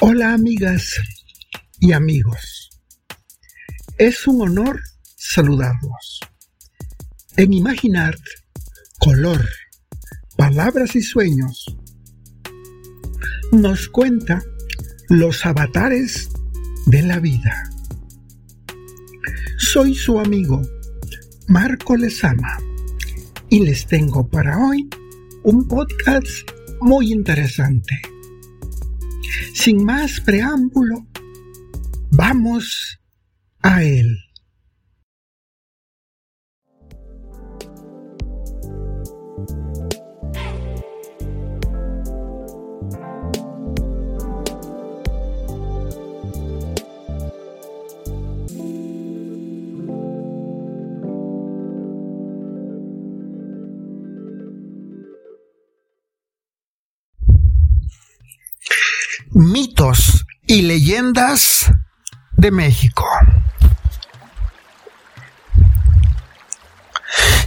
Hola amigas y amigos. Es un honor saludarlos. En Imaginar, color, palabras y sueños, nos cuenta los avatares de la vida. Soy su amigo Marco Lezama y les tengo para hoy un podcast muy interesante. Sin más preámbulo, vamos a él. Y leyendas de México.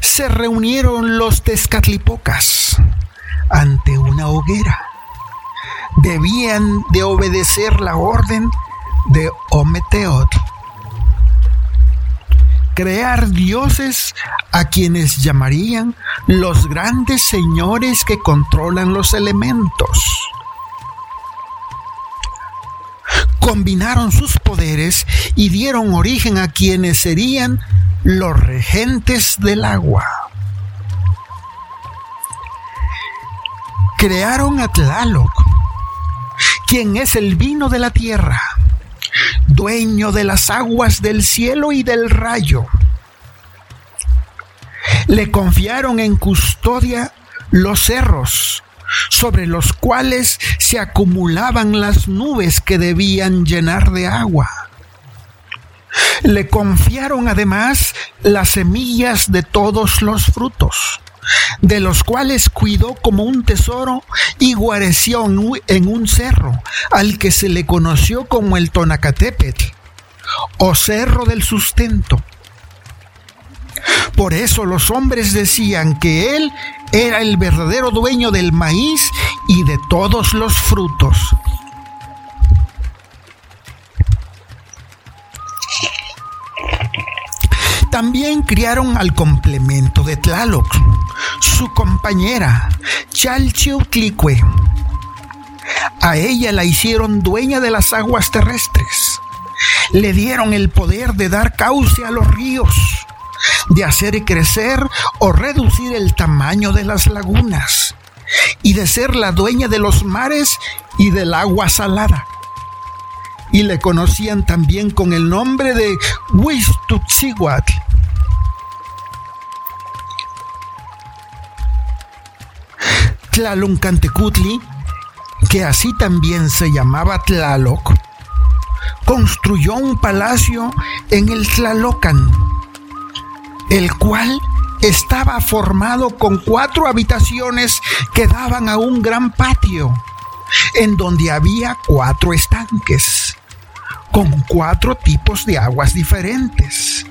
Se reunieron los Tezcatlipocas ante una hoguera. Debían de obedecer la orden de Ometeot. Crear dioses a quienes llamarían los grandes señores que controlan los elementos combinaron sus poderes y dieron origen a quienes serían los regentes del agua. Crearon a Tlaloc, quien es el vino de la tierra, dueño de las aguas del cielo y del rayo. Le confiaron en custodia los cerros, sobre los cuales se acumulaban las nubes que debían llenar de agua. Le confiaron además las semillas de todos los frutos, de los cuales cuidó como un tesoro y guareció en un cerro, al que se le conoció como el Tonacatépetl, o Cerro del Sustento. Por eso los hombres decían que él era el verdadero dueño del maíz y de todos los frutos. También criaron al complemento de Tlaloc, su compañera, Chalchiutlicue. A ella la hicieron dueña de las aguas terrestres. Le dieron el poder de dar cauce a los ríos de hacer crecer o reducir el tamaño de las lagunas y de ser la dueña de los mares y del agua salada. Y le conocían también con el nombre de Huistutziguatl. Tlaloncantecutli, que así también se llamaba Tlaloc, construyó un palacio en el Tlalocan el cual estaba formado con cuatro habitaciones que daban a un gran patio, en donde había cuatro estanques, con cuatro tipos de aguas diferentes,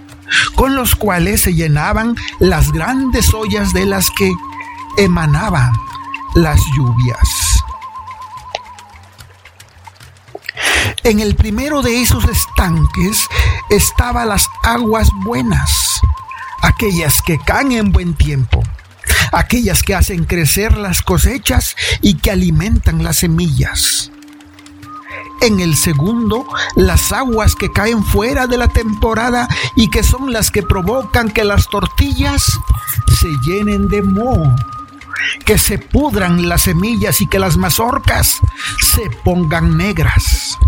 con los cuales se llenaban las grandes ollas de las que emanaban las lluvias. En el primero de esos estanques estaban las aguas buenas aquellas que caen en buen tiempo, aquellas que hacen crecer las cosechas y que alimentan las semillas. En el segundo, las aguas que caen fuera de la temporada y que son las que provocan que las tortillas se llenen de moho, que se pudran las semillas y que las mazorcas se pongan negras.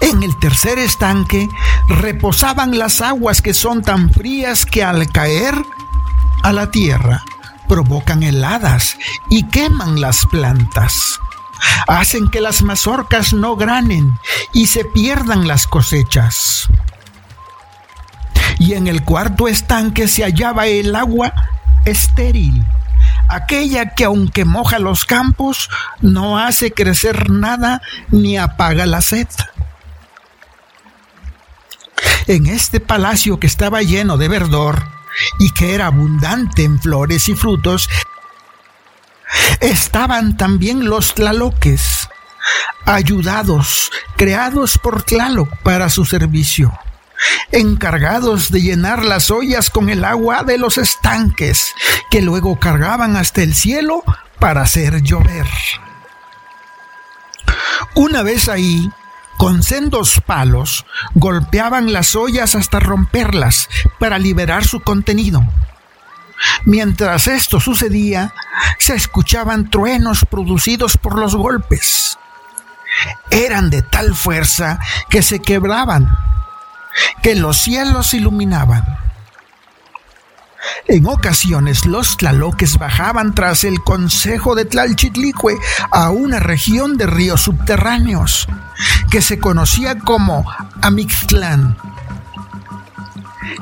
En el tercer estanque reposaban las aguas que son tan frías que al caer a la tierra provocan heladas y queman las plantas. Hacen que las mazorcas no granen y se pierdan las cosechas. Y en el cuarto estanque se hallaba el agua estéril, aquella que aunque moja los campos, no hace crecer nada ni apaga la sed. En este palacio que estaba lleno de verdor y que era abundante en flores y frutos, estaban también los tlaloques, ayudados, creados por Tlaloc para su servicio, encargados de llenar las ollas con el agua de los estanques, que luego cargaban hasta el cielo para hacer llover. Una vez ahí, con sendos palos, golpeaban las ollas hasta romperlas para liberar su contenido. Mientras esto sucedía, se escuchaban truenos producidos por los golpes. Eran de tal fuerza que se quebraban, que los cielos iluminaban. En ocasiones los tlaloques bajaban tras el consejo de Tlalchitlicue a una región de ríos subterráneos que se conocía como Amixtlán.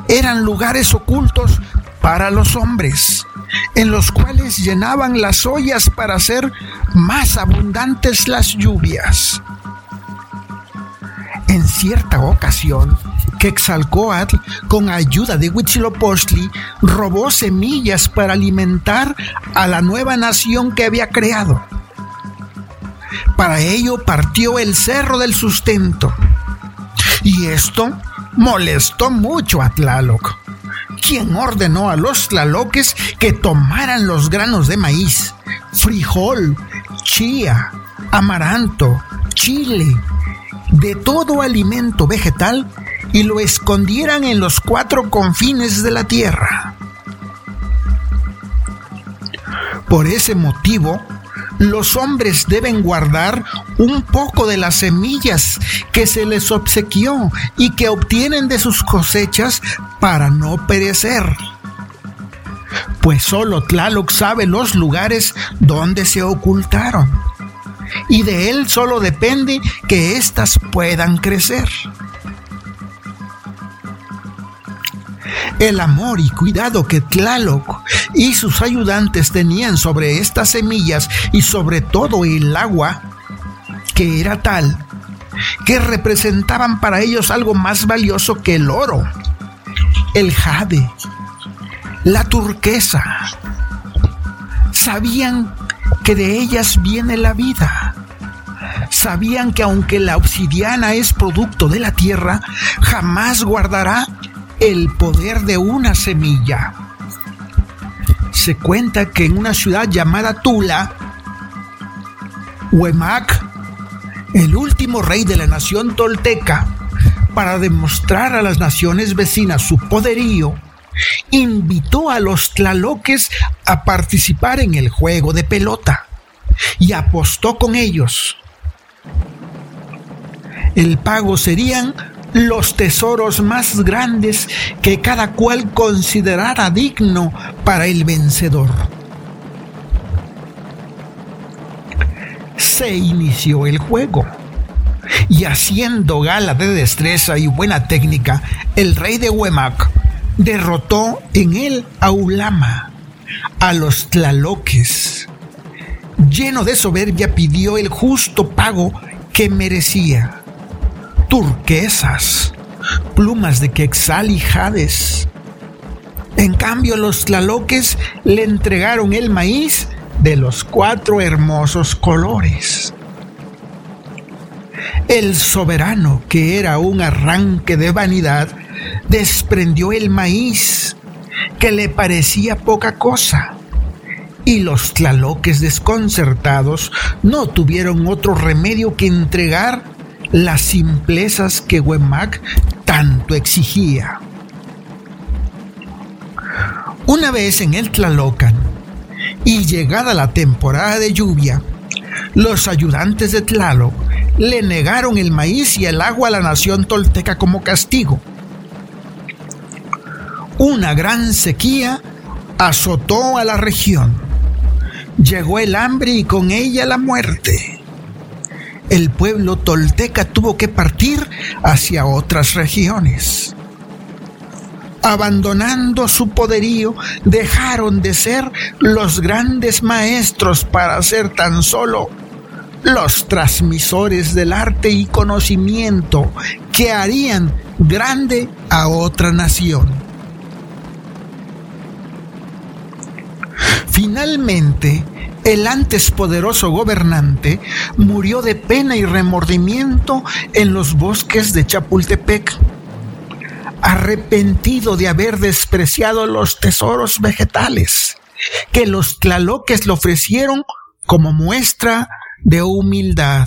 Eran lugares ocultos para los hombres, en los cuales llenaban las ollas para hacer más abundantes las lluvias. En cierta ocasión, Quetzalcoatl, con ayuda de Huitzilopochtli, robó semillas para alimentar a la nueva nación que había creado. Para ello partió el cerro del sustento. Y esto molestó mucho a Tlaloc quien ordenó a los tlaloques que tomaran los granos de maíz, frijol, chía, amaranto, chile, de todo alimento vegetal y lo escondieran en los cuatro confines de la tierra. Por ese motivo, los hombres deben guardar un poco de las semillas que se les obsequió y que obtienen de sus cosechas para no perecer. Pues solo Tlaloc sabe los lugares donde se ocultaron. Y de él solo depende que éstas puedan crecer. El amor y cuidado que Tlaloc y sus ayudantes tenían sobre estas semillas y sobre todo el agua, que era tal que representaban para ellos algo más valioso que el oro, el jade, la turquesa. Sabían que de ellas viene la vida. Sabían que aunque la obsidiana es producto de la tierra, jamás guardará el poder de una semilla. Se cuenta que en una ciudad llamada Tula, Huemac, el último rey de la nación tolteca, para demostrar a las naciones vecinas su poderío, invitó a los tlaloques a participar en el juego de pelota y apostó con ellos. El pago serían los tesoros más grandes que cada cual considerara digno para el vencedor. Se inició el juego y haciendo gala de destreza y buena técnica, el rey de Huemac derrotó en él a Ulama, a los tlaloques. Lleno de soberbia pidió el justo pago que merecía turquesas, plumas de quexal y jades. En cambio, los tlaloques le entregaron el maíz de los cuatro hermosos colores. El soberano, que era un arranque de vanidad, desprendió el maíz, que le parecía poca cosa. Y los tlaloques desconcertados no tuvieron otro remedio que entregar las simplezas que Huemac tanto exigía. Una vez en el Tlalocan y llegada la temporada de lluvia, los ayudantes de Tlaloc le negaron el maíz y el agua a la nación tolteca como castigo. Una gran sequía azotó a la región. Llegó el hambre y con ella la muerte el pueblo tolteca tuvo que partir hacia otras regiones. Abandonando su poderío, dejaron de ser los grandes maestros para ser tan solo los transmisores del arte y conocimiento que harían grande a otra nación. Finalmente, el antes poderoso gobernante murió de pena y remordimiento en los bosques de Chapultepec, arrepentido de haber despreciado los tesoros vegetales que los tlaloques le ofrecieron como muestra de humildad.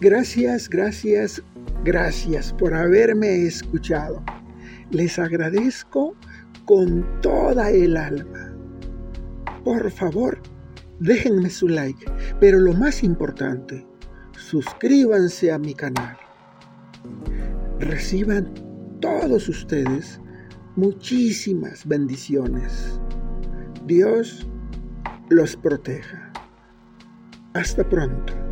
Gracias, gracias, gracias por haberme escuchado. Les agradezco con toda el alma. Por favor, déjenme su like, pero lo más importante, suscríbanse a mi canal. Reciban todos ustedes muchísimas bendiciones. Dios los proteja. Hasta pronto.